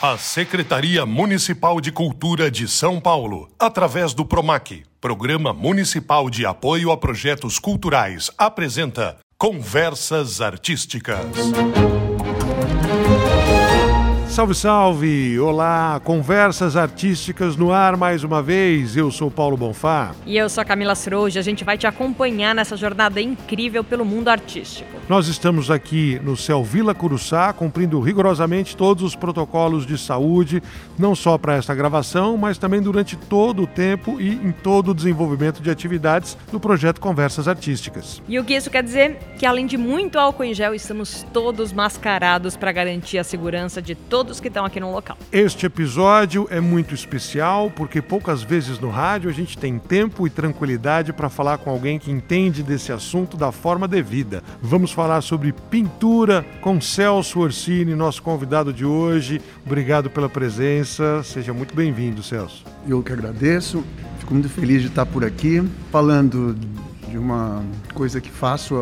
A Secretaria Municipal de Cultura de São Paulo, através do PROMAC, Programa Municipal de Apoio a Projetos Culturais, apresenta Conversas Artísticas. Salve, salve! Olá, conversas artísticas no ar mais uma vez. Eu sou Paulo Bonfá. E eu sou a Camila Sroja. A gente vai te acompanhar nessa jornada incrível pelo mundo artístico. Nós estamos aqui no Céu Vila Curuçá, cumprindo rigorosamente todos os protocolos de saúde, não só para esta gravação, mas também durante todo o tempo e em todo o desenvolvimento de atividades do projeto Conversas Artísticas. E o que isso quer dizer? Que além de muito álcool em gel, estamos todos mascarados para garantir a segurança de todos que estão aqui no local. Este episódio é muito especial porque poucas vezes no rádio a gente tem tempo e tranquilidade para falar com alguém que entende desse assunto da forma devida. Vamos falar sobre pintura com Celso Orsini, nosso convidado de hoje. Obrigado pela presença. Seja muito bem-vindo, Celso. Eu que agradeço. Fico muito feliz de estar por aqui falando de uma coisa que faço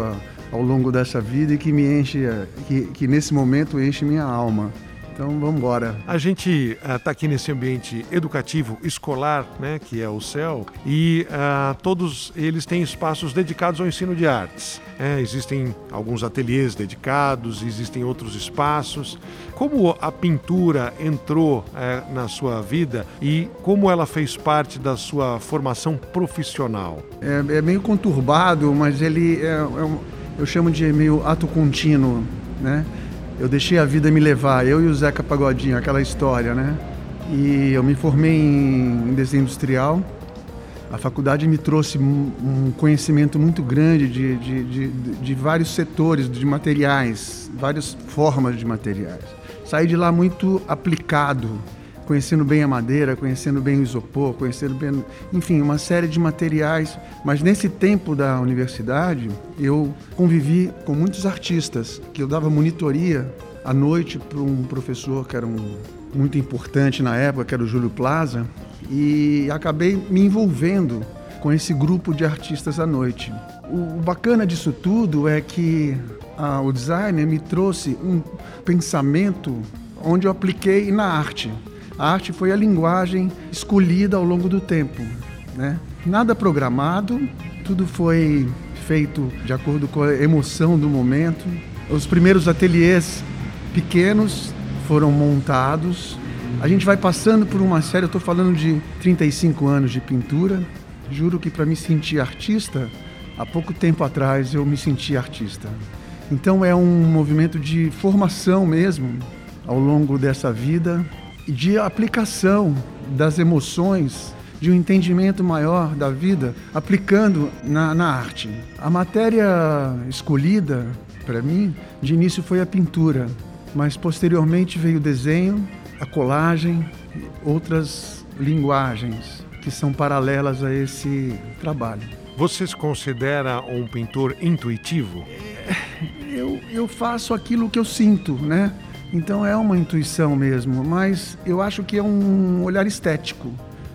ao longo dessa vida e que me enche, que, que nesse momento enche minha alma. Então vamos embora. A gente está uh, aqui nesse ambiente educativo escolar, né, que é o CEL, e uh, todos eles têm espaços dedicados ao ensino de artes. É, existem alguns ateliês dedicados, existem outros espaços. Como a pintura entrou é, na sua vida e como ela fez parte da sua formação profissional? É, é meio conturbado, mas ele é, é eu chamo de meio ato contínuo, né? Eu deixei a vida me levar, eu e o Zeca Pagodinho, aquela história, né? E eu me formei em, desenho industrial. A faculdade me trouxe um conhecimento muito grande de, de, de, de vários setores de materiais, várias formas de materiais. Saí de lá muito aplicado, conhecendo bem a madeira, conhecendo bem o isopor, conhecendo bem, enfim, uma série de materiais. Mas nesse tempo da universidade, eu convivi com muitos artistas, que eu dava monitoria à noite para um professor que era um, muito importante na época, que era o Júlio Plaza, e acabei me envolvendo com esse grupo de artistas à noite. O, o bacana disso tudo é que ah, o designer me trouxe um pensamento onde eu apliquei na arte. A arte foi a linguagem escolhida ao longo do tempo, né? Nada programado, tudo foi feito de acordo com a emoção do momento. Os primeiros ateliês pequenos foram montados. A gente vai passando por uma série, eu estou falando de 35 anos de pintura. Juro que para me sentir artista, há pouco tempo atrás eu me senti artista. Então é um movimento de formação mesmo ao longo dessa vida de aplicação das emoções, de um entendimento maior da vida, aplicando na, na arte. A matéria escolhida para mim, de início foi a pintura, mas posteriormente veio o desenho, a colagem, outras linguagens que são paralelas a esse trabalho. Você se considera um pintor intuitivo? Eu, eu faço aquilo que eu sinto, né? Então é uma intuição mesmo, mas eu acho que é um olhar estético.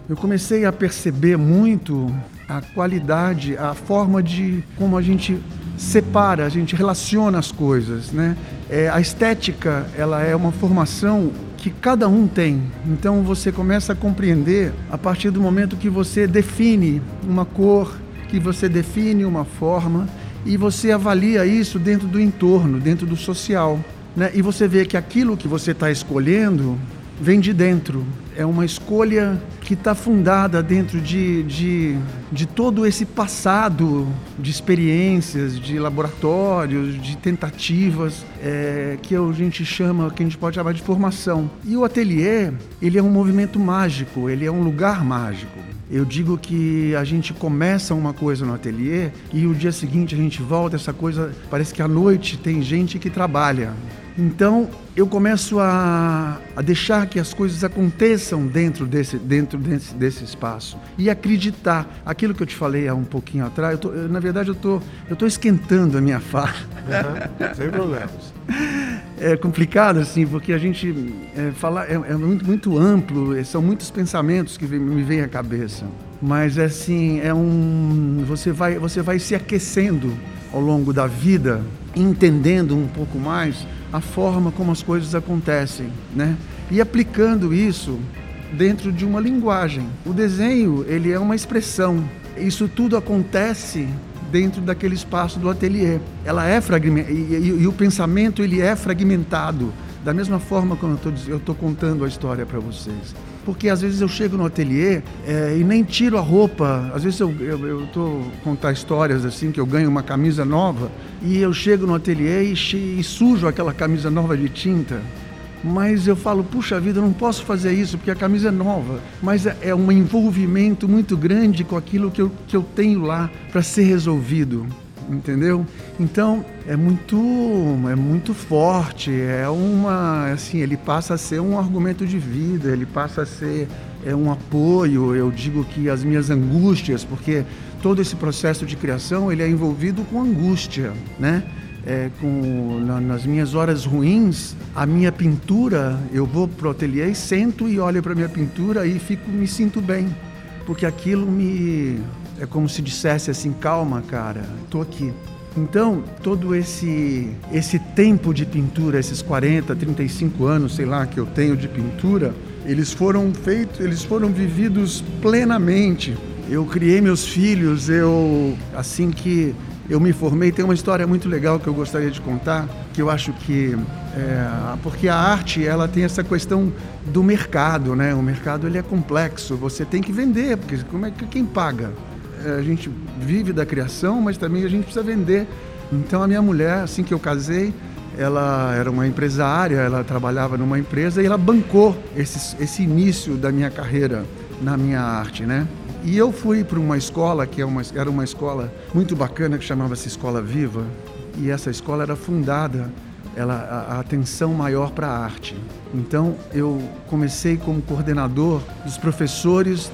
Eu comecei a perceber muito a qualidade, a forma de como a gente separa, a gente relaciona as coisas, né? É, a estética, ela é uma formação que cada um tem. Então você começa a compreender a partir do momento que você define uma cor, que você define uma forma e você avalia isso dentro do entorno, dentro do social. Né? E você vê que aquilo que você está escolhendo vem de dentro. É uma escolha que está fundada dentro de, de, de todo esse passado de experiências, de laboratórios, de tentativas, é, que a gente chama, que a gente pode chamar de formação. E o ateliê, ele é um movimento mágico, ele é um lugar mágico. Eu digo que a gente começa uma coisa no ateliê e o dia seguinte a gente volta, essa coisa, parece que à noite tem gente que trabalha. Então eu começo a, a, deixar que as coisas aconteçam dentro desse, dentro desse, desse espaço e acreditar. Aquilo que eu te falei há um pouquinho atrás, eu tô, na verdade eu tô, estou tô esquentando a minha fala. Uhum, sem problemas. É complicado assim, porque a gente é, falar é, é, muito, muito amplo, é, são muitos pensamentos que me vêm à cabeça. Mas assim, é um você vai você vai se aquecendo ao longo da vida, entendendo um pouco mais a forma como as coisas acontecem, né? E aplicando isso dentro de uma linguagem. O desenho, ele é uma expressão. Isso tudo acontece dentro daquele espaço do ateliê. Ela é fragmentada e, e, e, o pensamento ele é fragmentado da mesma forma como eu estou contando a história para vocês. Porque às vezes eu chego no ateliê é, e nem tiro a roupa. Às vezes eu estou contar histórias assim que eu ganho uma camisa nova e eu chego no ateliê e, e sujo aquela camisa nova de tinta mas eu falo, puxa vida, eu não posso fazer isso porque a camisa é nova. Mas é, é um envolvimento muito grande com aquilo que eu, que eu tenho lá para ser resolvido, entendeu? Então é muito, é muito forte, é uma, assim, ele passa a ser um argumento de vida, ele passa a ser é um apoio. Eu digo que as minhas angústias, porque todo esse processo de criação ele é envolvido com angústia, né? é, com, na, nas minhas horas ruins, a minha pintura, eu vou pro ateliê e sento e olho para minha pintura e fico, me sinto bem. Porque aquilo me. É como se dissesse assim: calma, cara, estou aqui. Então, todo esse, esse tempo de pintura, esses 40, 35 anos, sei lá, que eu tenho de pintura, eles foram feitos, eles foram vividos plenamente. Eu criei meus filhos, eu assim que eu me formei. Tem uma história muito legal que eu gostaria de contar, que eu acho que é, porque a arte ela tem essa questão do mercado, né? O mercado ele é complexo. Você tem que vender, porque como é que quem paga? É, a gente vive da criação, mas também a gente precisa vender. Então a minha mulher, assim que eu casei, ela era uma empresária, ela trabalhava numa empresa e ela bancou esse, esse início da minha carreira na minha arte, né? E eu fui para uma escola que é uma, era uma escola muito bacana que chamava-se Escola Viva. E essa escola era fundada ela, a, a atenção maior para a arte. Então eu comecei como coordenador dos professores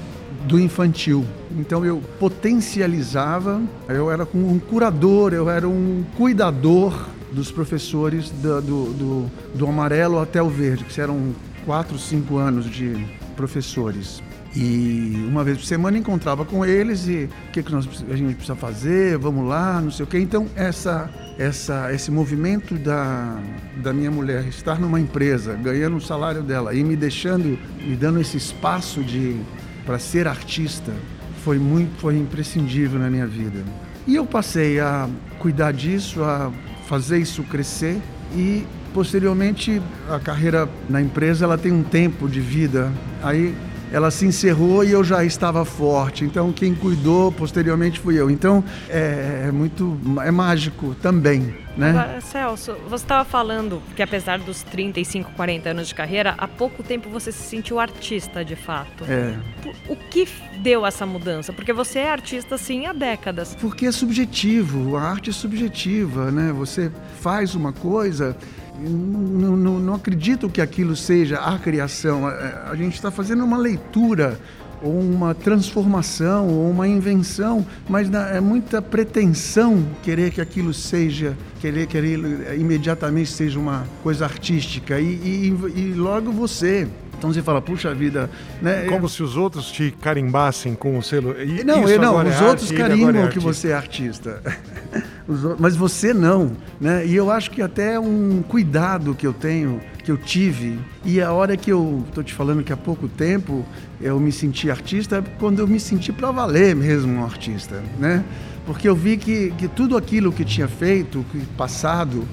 do infantil. Então eu potencializava, eu era um curador, eu era um cuidador dos professores do, do, do, do amarelo até o verde, que eram quatro, cinco anos de professores. E uma vez por semana encontrava com eles e o que, que nós, a gente precisa fazer, vamos lá, não sei o quê. Então, essa, essa, esse movimento da, da minha mulher estar numa empresa, ganhando o salário dela e me deixando, me dando esse espaço de para ser artista, foi muito, foi imprescindível na minha vida. E eu passei a cuidar disso, a fazer isso crescer e posteriormente a carreira na empresa ela tem um tempo de vida. Aí ela se encerrou e eu já estava forte. Então quem cuidou posteriormente fui eu. Então é, é muito é mágico também, né? Agora, Celso, você estava falando que apesar dos 35, 40 anos de carreira, há pouco tempo você se sentiu artista de fato. É. O que deu essa mudança? Porque você é artista sim há décadas. Porque é subjetivo, a arte é subjetiva, né? Você faz uma coisa não, não, não acredito que aquilo seja a criação. A, a gente está fazendo uma leitura ou uma transformação ou uma invenção, mas é muita pretensão querer que aquilo seja, querer querer imediatamente seja uma coisa artística e, e, e logo você então você fala, puxa vida, né? Como se os outros te carimbassem com o selo. E, não, eu, não, os é outros arte, carimbam é que você é artista. mas você não, né? E eu acho que até um cuidado que eu tenho, que eu tive, e a hora que eu estou te falando que há pouco tempo eu me senti artista, quando eu me senti para valer mesmo um artista, né? Porque eu vi que, que tudo aquilo que tinha feito, que passado,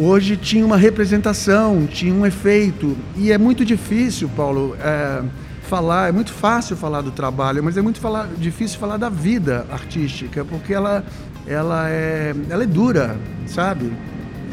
hoje tinha uma representação, tinha um efeito. E é muito difícil, Paulo, é, falar, é muito fácil falar do trabalho, mas é muito falar, difícil falar da vida artística, porque ela, ela, é, ela é dura, sabe?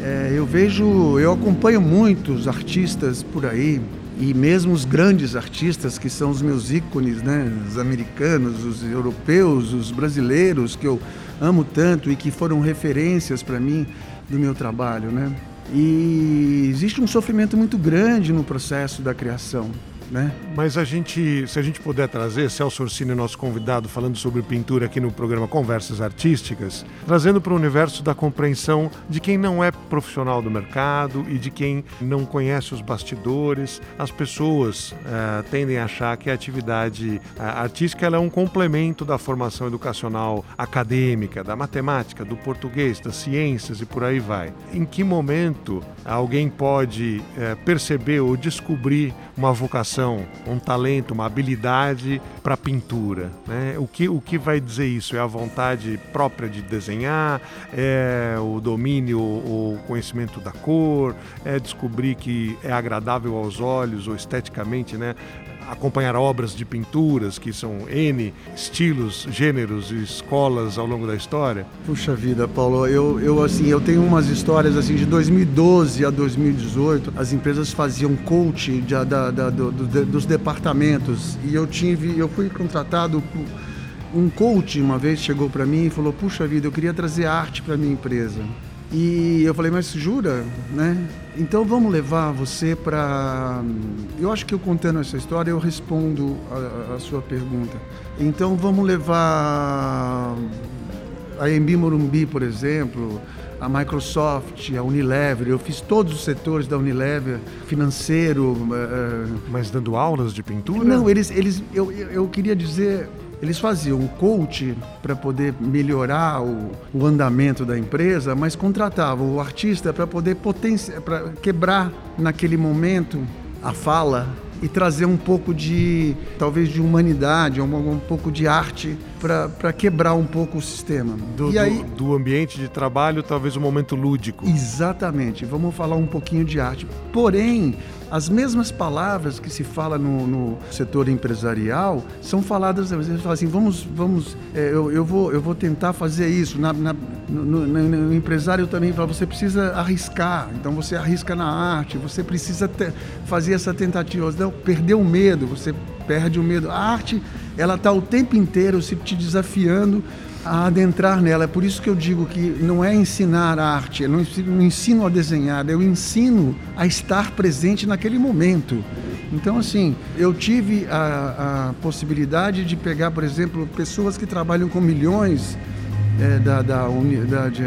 É, eu vejo, eu acompanho muitos artistas por aí, e mesmo os grandes artistas que são os meus ícones, né? Os americanos, os europeus, os brasileiros que eu amo tanto e que foram referências para mim do meu trabalho, né? E existe um sofrimento muito grande no processo da criação. Né? Mas a gente, se a gente puder trazer, Celso Orsini, nosso convidado, falando sobre pintura aqui no programa Conversas Artísticas, trazendo para o universo da compreensão de quem não é profissional do mercado e de quem não conhece os bastidores. As pessoas uh, tendem a achar que a atividade uh, artística é um complemento da formação educacional acadêmica, da matemática, do português, das ciências e por aí vai. Em que momento alguém pode uh, perceber ou descobrir uma vocação, um talento, uma habilidade para pintura? Né? O, que, o que vai dizer isso? É a vontade própria de desenhar? É o domínio, o conhecimento da cor? É descobrir que é agradável aos olhos ou esteticamente, né? Acompanhar obras de pinturas, que são N estilos, gêneros e escolas ao longo da história? Puxa vida, Paulo, eu, eu assim, eu tenho umas histórias assim de 2012 a 2018, as empresas faziam coach de, da, da, do, do, dos departamentos e eu tive, eu fui contratado um coach uma vez chegou para mim e falou: "Puxa vida, eu queria trazer arte para minha empresa". E eu falei, mas jura, né? Então vamos levar você para. Eu acho que eu contando essa história eu respondo a, a sua pergunta. Então vamos levar a Embi Morumbi, por exemplo, a Microsoft, a Unilever. Eu fiz todos os setores da Unilever, financeiro. Uh... Mas dando aulas de pintura? Não, eles, eles, eu, eu queria dizer eles faziam o coach para poder melhorar o, o, andamento da empresa, mas contratavam o artista para poder potenciar, para quebrar naquele momento a fala e trazer um pouco de, talvez, de humanidade, um, um pouco de arte para quebrar um pouco o sistema. Do, e aí, do, do ambiente de trabalho, talvez um momento lúdico. Exatamente. Vamos falar um pouquinho de arte. Porém, as mesmas palavras que se fala no, no setor empresarial são faladas, às vezes, fala assim, vamos, vamos, é, eu, eu, vou, eu vou tentar fazer isso. Na, na no, no, no, empresário também fala, você precisa arriscar, então você arrisca na arte, você precisa fazer essa tentativa, não, perder o medo, você perde o medo. A arte, ela está o tempo inteiro se te desafiando a adentrar nela. É por isso que eu digo que não é ensinar arte, eu não ensino, a desenhar, eu ensino a estar presente naquele momento. Então, assim, eu tive a, a possibilidade de pegar, por exemplo, pessoas que trabalham com milhões é, da, da, da de,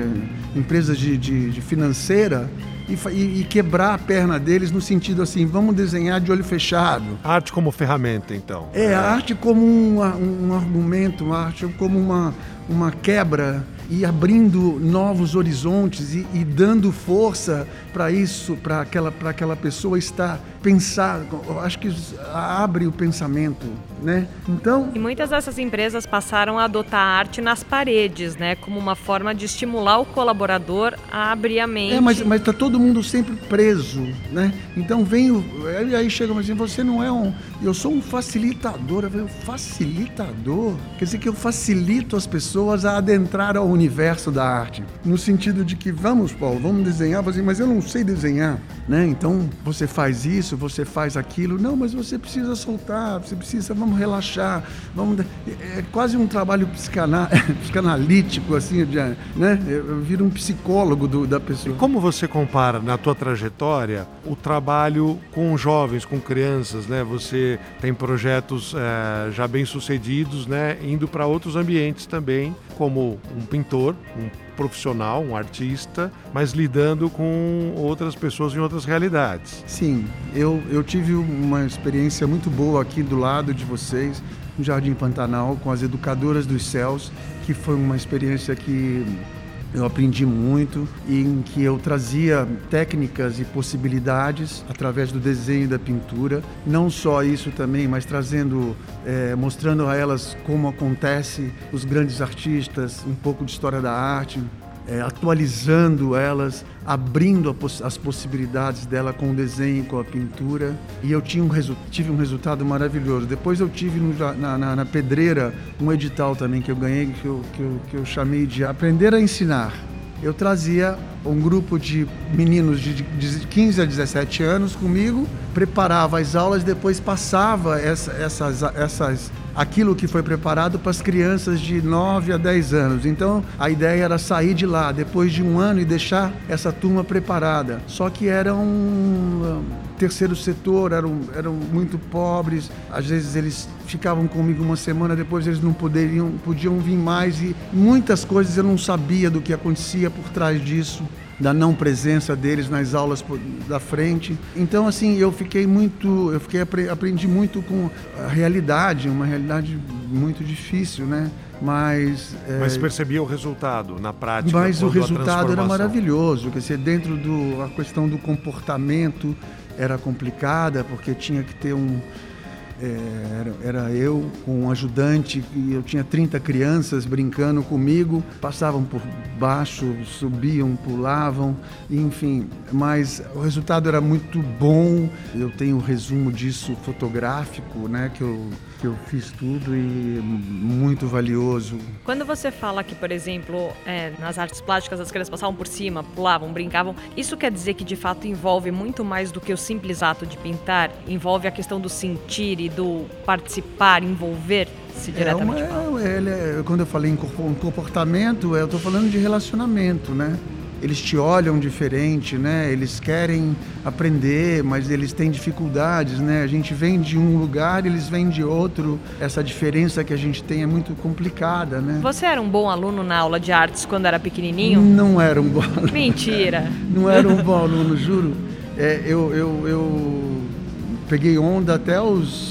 empresas de, de, de financeira e, e, quebrar a perna deles no sentido assim, vamos desenhar de olho fechado. arte como ferramenta, então. É, a arte como um, um argumento, a arte como uma, uma quebra e abrindo novos horizontes e, e dando força para isso, para aquela, aquela pessoa estar pensar, acho que abre o pensamento, né? Então. E muitas dessas empresas passaram a adotar a arte nas paredes, né? Como uma forma de estimular o colaborador a abrir a mente. É, mas, mas tá todo mundo sempre preso, né? Então vem o. Aí chega assim, você não é um. Eu sou um facilitador. Eu falei, facilitador? Quer dizer que eu facilito as pessoas a adentrar ao universo da arte. No sentido de que, vamos, Paulo, vamos desenhar, mas eu não sei desenhar, né? Então você faz isso você faz aquilo. Não, mas você precisa soltar, você precisa, vamos relaxar, vamos. É, é quase um trabalho psicana, psicanalítico, assim, né? Eu viro um psicólogo do, da pessoa. E como você compara na tua trajetória o trabalho com jovens, com crianças, né? Você tem projetos é, já bem sucedidos, né? Indo para outros ambientes também, como um pintor, um profissional, um artista, mas lidando com outras pessoas em outras realidades. Sim, eu, eu tive uma experiência muito boa aqui do lado de vocês, no Jardim Pantanal, com as Educadoras dos Céus, que foi uma experiência que eu aprendi muito em que eu trazia técnicas e possibilidades através do desenho e da pintura. Não só isso também, mas trazendo, é, mostrando a elas como acontece os grandes artistas, um pouco de história da arte, é, atualizando elas, abrindo as possibilidades dela com o desenho, com a pintura. E eu tinha um tive um resultado maravilhoso. Depois eu tive no, na, na, na, Pedreira um edital também que eu ganhei, que eu, que eu, que eu chamei de Aprender a Ensinar. Eu trazia um grupo de meninos de, de 15 a 17 anos comigo, preparava as aulas, depois passava essa, essas, essas aquilo que foi preparado para as crianças de 9 a 10 anos. Então a ideia era sair de lá depois de um ano e deixar essa turma preparada. Só que eram terceiro setor, eram, eram muito pobres. Às vezes eles ficavam comigo uma semana, depois eles não poderiam, podiam vir mais e muitas coisas eu não sabia do que acontecia por trás disso da não presença deles nas aulas da frente. Então assim, eu fiquei muito, eu fiquei aprendi muito com a realidade, uma realidade muito difícil, né? Mas é... mas percebia o resultado na prática. Mas o resultado era maravilhoso, quer dizer, dentro do a questão do comportamento era complicada porque tinha que ter um é, era, era, eu com um ajudante e eu tinha 30 crianças brincando comigo, passavam por baixo, subiam, pulavam, enfim, mas o resultado era muito bom. Eu tenho um resumo disso fotográfico, né, que eu que eu fiz tudo e muito valioso. Quando você fala que, por exemplo, é, nas artes plásticas as crianças passavam por cima, pulavam, brincavam, isso quer dizer que de fato envolve muito mais do que o simples ato de pintar? Envolve a questão do sentir e do participar, envolver-se diretamente? É uma, é, é, quando eu falei em comportamento, eu estou falando de relacionamento, né? Eles te olham diferente, né? Eles querem aprender, mas eles têm dificuldades, né? A gente vem de um lugar, eles vêm de outro. Essa diferença que a gente tem é muito complicada, né? Você era um bom aluno na aula de artes quando era pequenininho? Não era um bom aluno. Mentira. Não era um bom aluno, juro. É, eu, eu, eu peguei onda até os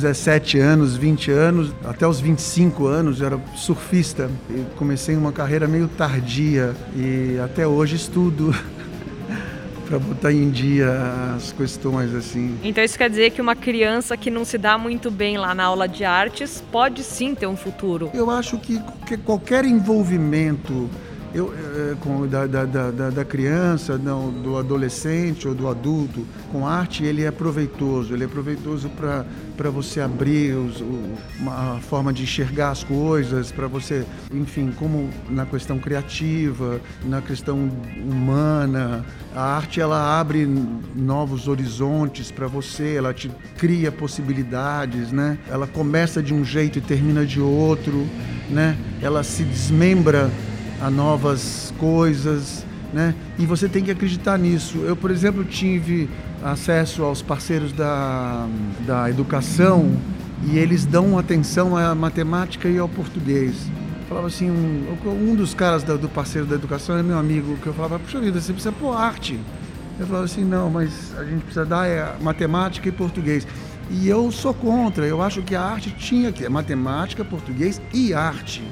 17 anos, 20 anos, até os 25 anos eu era surfista. E comecei uma carreira meio tardia e até hoje estudo para botar em dia as questões assim. Então isso quer dizer que uma criança que não se dá muito bem lá na aula de artes pode sim ter um futuro. Eu acho que qualquer envolvimento eu, é, com, da, da, da, da, criança, não, do adolescente ou do adulto, com arte, ele é proveitoso. Ele é proveitoso para você abrir os, uma forma de enxergar as coisas, para você, enfim, como na questão criativa, na questão humana. A arte, ela abre novos horizontes para você, ela te cria possibilidades, né? Ela começa de um jeito e termina de outro, né? Ela se desmembra a novas coisas, né? E você tem que acreditar nisso. Eu, por exemplo, tive acesso aos parceiros da, da educação e eles dão atenção à matemática e ao português. Eu falava assim, um, um dos caras da, do parceiro da educação é meu amigo, que eu falava, puxa vida, você precisa pôr arte. Eu falava assim, não, mas a gente precisa dar é, matemática e português. E eu sou contra, eu acho que a arte tinha que, matemática, português e arte,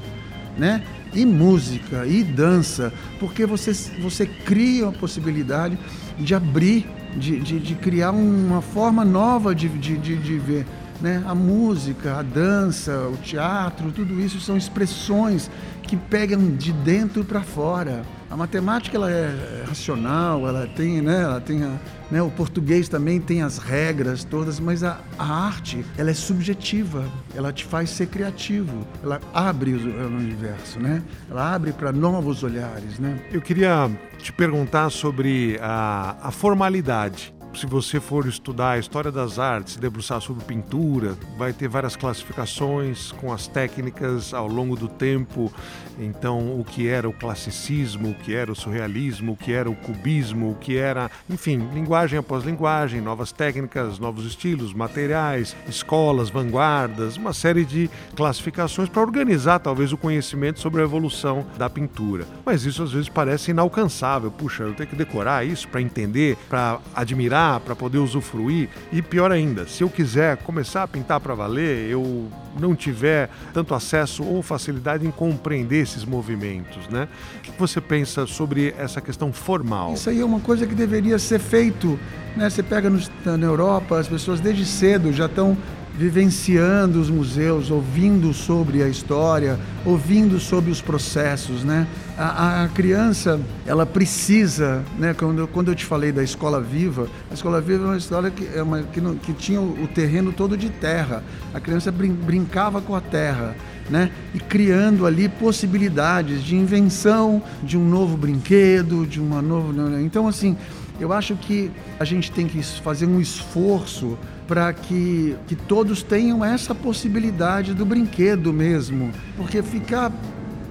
né? e música e dança, porque você, você cria a possibilidade de abrir, de, de, de criar uma forma nova de, de, de, de ver. Né? A música, a dança, o teatro, tudo isso são expressões que pegam de dentro para fora. A matemática ela é racional, ela tem, né, ela tem a, né, o português também tem as regras todas, mas a, a arte ela é subjetiva, ela te faz ser criativo, ela abre o, o universo, né? Ela abre para novos olhares, né? Eu queria te perguntar sobre a, a formalidade se você for estudar a história das artes, debruçar sobre pintura, vai ter várias classificações com as técnicas ao longo do tempo. Então, o que era o classicismo, o que era o surrealismo, o que era o cubismo, o que era, enfim, linguagem após linguagem, novas técnicas, novos estilos, materiais, escolas, vanguardas, uma série de classificações para organizar talvez o conhecimento sobre a evolução da pintura. Mas isso às vezes parece inalcançável. Puxa, eu tenho que decorar isso para entender, para admirar para poder usufruir. E pior ainda, se eu quiser começar a pintar para valer, eu não tiver tanto acesso ou facilidade em compreender esses movimentos, né? O que você pensa sobre essa questão formal? Isso aí é uma coisa que deveria ser feito, né? Você pega no, na Europa, as pessoas desde cedo já estão vivenciando os museus, ouvindo sobre a história, ouvindo sobre os processos, né? A, a, criança, ela precisa, né? Quando, quando eu te falei da escola viva, a escola viva é uma história que, é uma, que, não, que tinha o, terreno todo de terra. A criança brin, brincava com a terra, né? E criando ali possibilidades de invenção de um novo brinquedo, de uma nova. Né? Então, assim, eu acho que a gente tem que fazer um esforço para que, que todos tenham essa possibilidade do brinquedo mesmo. Porque ficar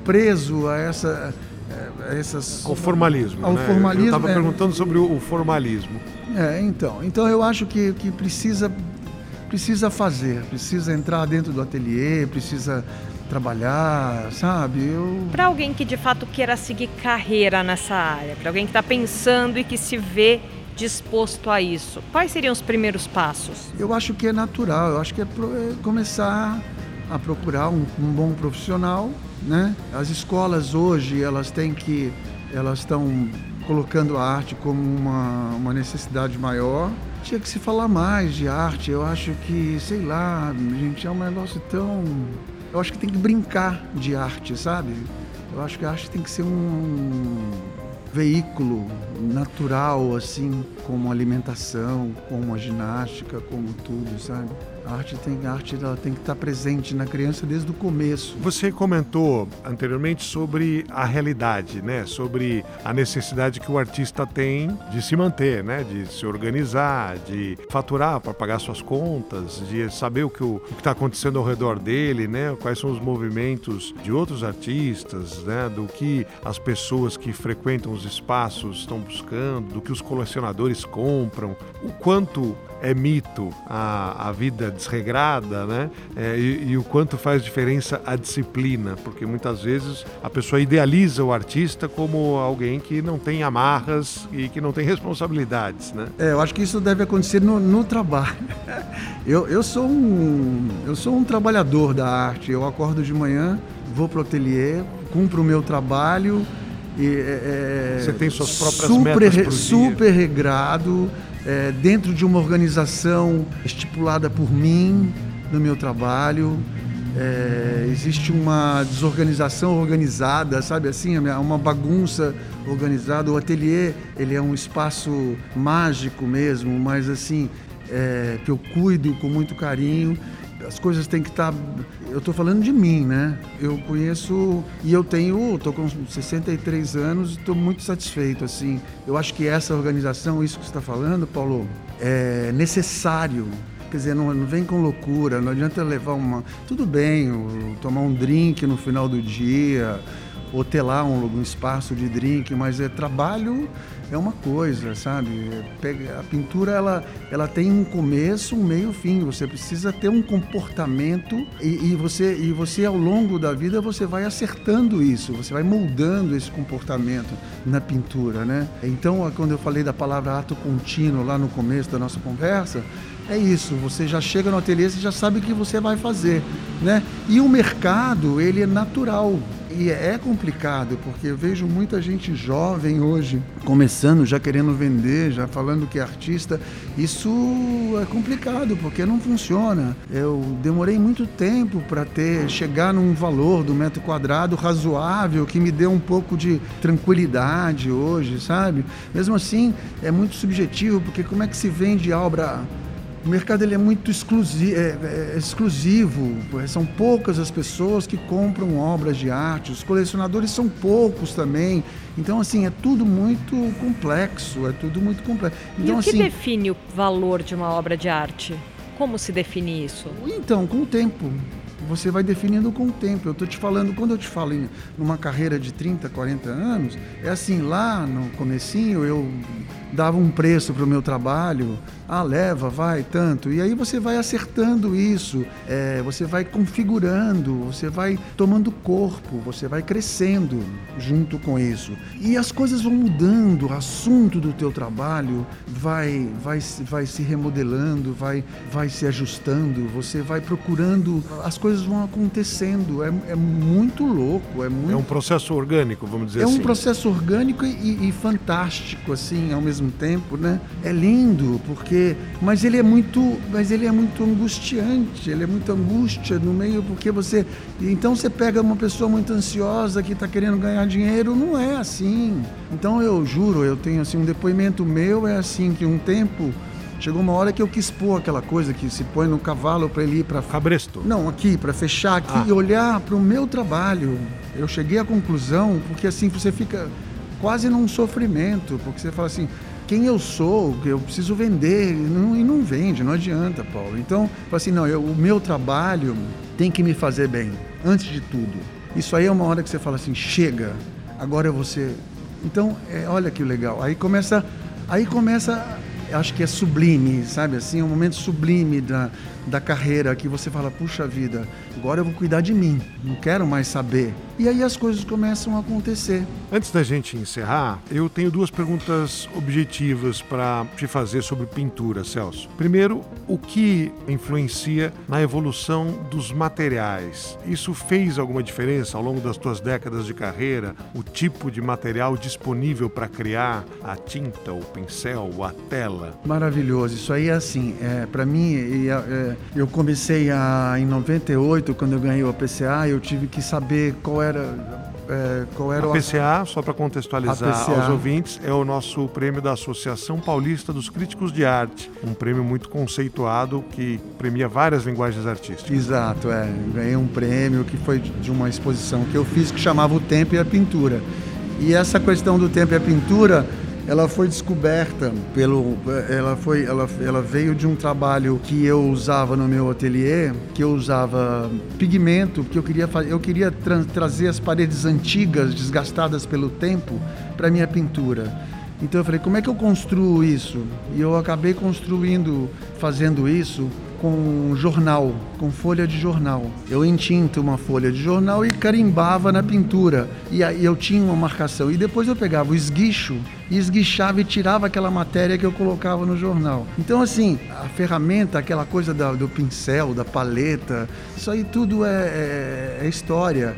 preso a essa. A essas, ao formalismo. Ao né? formalismo. Eu estava é... perguntando sobre o formalismo. É, então. Então eu acho que, que precisa, precisa fazer, precisa entrar dentro do ateliê, precisa trabalhar, sabe? Eu... Para alguém que de fato queira seguir carreira nessa área, para alguém que está pensando e que se vê disposto a isso, quais seriam os primeiros passos? Eu acho que é natural, eu acho que é, é começar a procurar um, um bom profissional, né? As escolas hoje elas têm que elas estão colocando a arte como uma, uma necessidade maior. Tinha que se falar mais de arte. Eu acho que, sei lá, gente, é um negócio tão. Eu acho que tem que brincar de arte, sabe? Eu acho que a arte tem que ser um veículo natural, assim, como alimentação, como a ginástica, como tudo, sabe? A arte tem, a arte ela tem que estar presente na criança desde o começo. Você comentou anteriormente sobre a realidade, né? Sobre a necessidade que o artista tem de se manter, né? De se organizar, de faturar para pagar suas contas, de saber o que está acontecendo ao redor dele, né? Quais são os movimentos de outros artistas, né? Do que as pessoas que frequentam os espaços estão buscando, do que os colecionadores compram, o quanto é mito a, a vida desregrada, né? É, e, e, o quanto faz diferença a disciplina, porque muitas vezes a pessoa idealiza o artista como alguém que não tem amarras e que não tem responsabilidades, né? É, eu acho que isso deve acontecer no, no trabalho. Eu, eu, sou um, eu sou um trabalhador da arte, eu acordo de manhã, vou para o ateliê, cumpro o meu trabalho, e, é, é Você tem suas próprias super, metas super regrado, é, dentro de uma organização estipulada por mim no meu trabalho. É, existe uma desorganização organizada, sabe assim, uma bagunça organizada. O ateliê ele é um espaço mágico mesmo, mas assim é, que eu cuido com muito carinho as coisas têm que estar. Tá, eu estou falando de mim, né? Eu conheço e eu tenho, estou com 63 anos, estou muito satisfeito. Assim, eu acho que essa organização, isso que você está falando, Paulo, é necessário. Quer dizer, não, não, vem com loucura, não adianta levar uma. Tudo bem, tomar um drink no final do dia, hotelar um, um espaço de drink, mas é trabalho é uma coisa, sabe? A pintura ela, ela tem um começo, um meio, fim. Você precisa ter um comportamento e, e, você e você ao longo da vida você vai acertando isso, você vai moldando esse comportamento na pintura, né? Então quando eu falei da palavra ato contínuo lá no começo da nossa conversa é isso, você já chega no ateliê, você já sabe o que você vai fazer, né? E o mercado, ele é natural. E é complicado, porque eu vejo muita gente jovem hoje começando, já querendo vender, já falando que é artista. Isso é complicado, porque não funciona. Eu demorei muito tempo para ter chegar num valor do metro quadrado razoável que me dê um pouco de tranquilidade hoje, sabe? Mesmo assim, é muito subjetivo, porque como é que se vende obra o mercado ele é muito exclusivo, é, é exclusivo, são poucas as pessoas que compram obras de arte, os colecionadores são poucos também. Então, assim, é tudo muito complexo, é tudo muito complexo. Então, e o que assim, define o valor de uma obra de arte? Como se define isso? Então, com o tempo. Você vai definindo com o tempo. Eu estou te falando, quando eu te falo em numa carreira de 30, 40 anos, é assim, lá no comecinho eu dava um preço para o meu trabalho, ah, leva, vai, tanto. E aí você vai acertando isso, é, você vai configurando, você vai tomando corpo, você vai crescendo junto com isso. E as coisas vão mudando, o assunto do teu trabalho vai, vai, vai se remodelando, vai, vai se ajustando, você vai procurando, as coisas vão acontecendo. É, é muito louco. É, muito... é um processo orgânico, vamos dizer é assim. É um processo orgânico e, e fantástico, assim, ao mesmo tempo, né? É lindo, porque mas ele é muito mas ele é muito angustiante ele é muita angústia no meio porque você então você pega uma pessoa muito ansiosa que está querendo ganhar dinheiro não é assim então eu juro eu tenho assim um depoimento meu é assim que um tempo Chegou uma hora que eu quis pôr aquela coisa que se põe no cavalo para ele ir para cabresto. Não, aqui para fechar aqui ah. e olhar para o meu trabalho. Eu cheguei à conclusão porque assim você fica quase num sofrimento, porque você fala assim, quem eu sou, eu preciso vender, e não, e não vende, não adianta, Paulo. Então, assim, não, eu, o meu trabalho tem que me fazer bem, antes de tudo. Isso aí é uma hora que você fala assim, chega, agora você. Então, é, olha que legal. Aí começa, aí começa acho que é sublime, sabe? Assim, é um momento sublime da, da carreira que você fala, puxa vida, agora eu vou cuidar de mim, não quero mais saber. E aí as coisas começam a acontecer. Antes da gente encerrar, eu tenho duas perguntas objetivas para te fazer sobre pintura, Celso. Primeiro, o que influencia na evolução dos materiais? Isso fez alguma diferença ao longo das tuas décadas de carreira? O tipo de material disponível para criar a tinta, o pincel, a tela? Maravilhoso. Isso aí é assim, é, para mim, é, é, eu comecei a, em 98, quando eu ganhei o PCA, eu tive que saber qual era é, qual era a PCA, o... só para contextualizar aos ouvintes, é o nosso prêmio da Associação Paulista dos Críticos de Arte, um prêmio muito conceituado que premia várias linguagens artísticas. Exato, é. Ganhei um prêmio que foi de uma exposição que eu fiz que chamava O Tempo e a Pintura. E essa questão do tempo e a pintura ela foi descoberta pelo ela foi ela, ela veio de um trabalho que eu usava no meu ateliê que eu usava pigmento que eu queria eu queria tra trazer as paredes antigas desgastadas pelo tempo para minha pintura. Então eu falei como é que eu construo isso? E eu acabei construindo fazendo isso com jornal, com folha de jornal. Eu entinto uma folha de jornal e carimbava na pintura. E aí eu tinha uma marcação. E depois eu pegava o esguicho e esguichava e tirava aquela matéria que eu colocava no jornal. Então, assim, a ferramenta, aquela coisa da, do pincel, da paleta, isso aí tudo é, é, é história.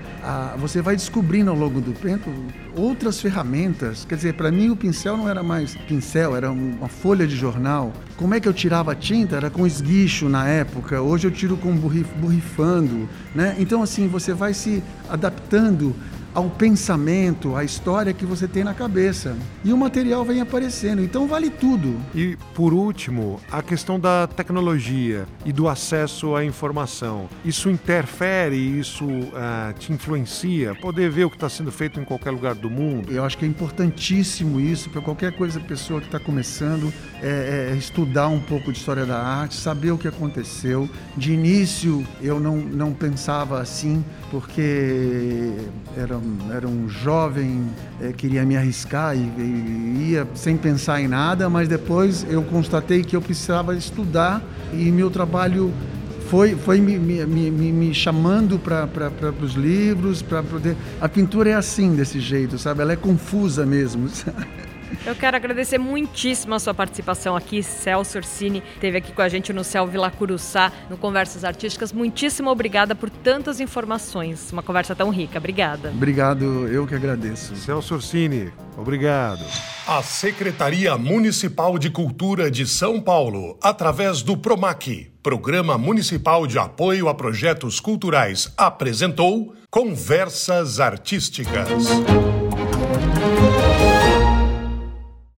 você vai descobrindo ao longo do tempo outras ferramentas. Quer dizer, para mim o pincel não era mais pincel, era uma folha de jornal. Como é que eu tirava tinta? Era com esguicho na época. Hoje eu tiro com borrif, borrifando, né? Então assim, você vai se adaptando ao pensamento, à história que você tem na cabeça. E o material vem aparecendo, então vale tudo. E por último, a questão da tecnologia e do acesso à informação. Isso interfere, isso uh, te influencia? Poder ver o que está sendo feito em qualquer lugar do mundo? Eu acho que é importantíssimo isso para qualquer coisa, pessoa que está começando, é, é estudar um pouco de história da arte, saber o que aconteceu. De início eu não, não pensava assim, porque era era um jovem, é, queria me arriscar e, e, ia sem pensar em nada, mas depois eu constatei que eu precisava estudar e meu trabalho foi, foi me, me, me, me chamando para os livros, para poder. A pintura é assim, desse jeito, sabe? Ela é confusa mesmo. Eu quero agradecer muitíssimo a sua participação aqui. Celso Orsini esteve aqui com a gente no Céu Vila Curuçá, no Conversas Artísticas. Muitíssimo obrigada por tantas informações. Uma conversa tão rica. Obrigada. Obrigado, eu que agradeço. Celso Orsini, obrigado. A Secretaria Municipal de Cultura de São Paulo, através do PROMAC, Programa Municipal de Apoio a Projetos Culturais, apresentou Conversas Artísticas.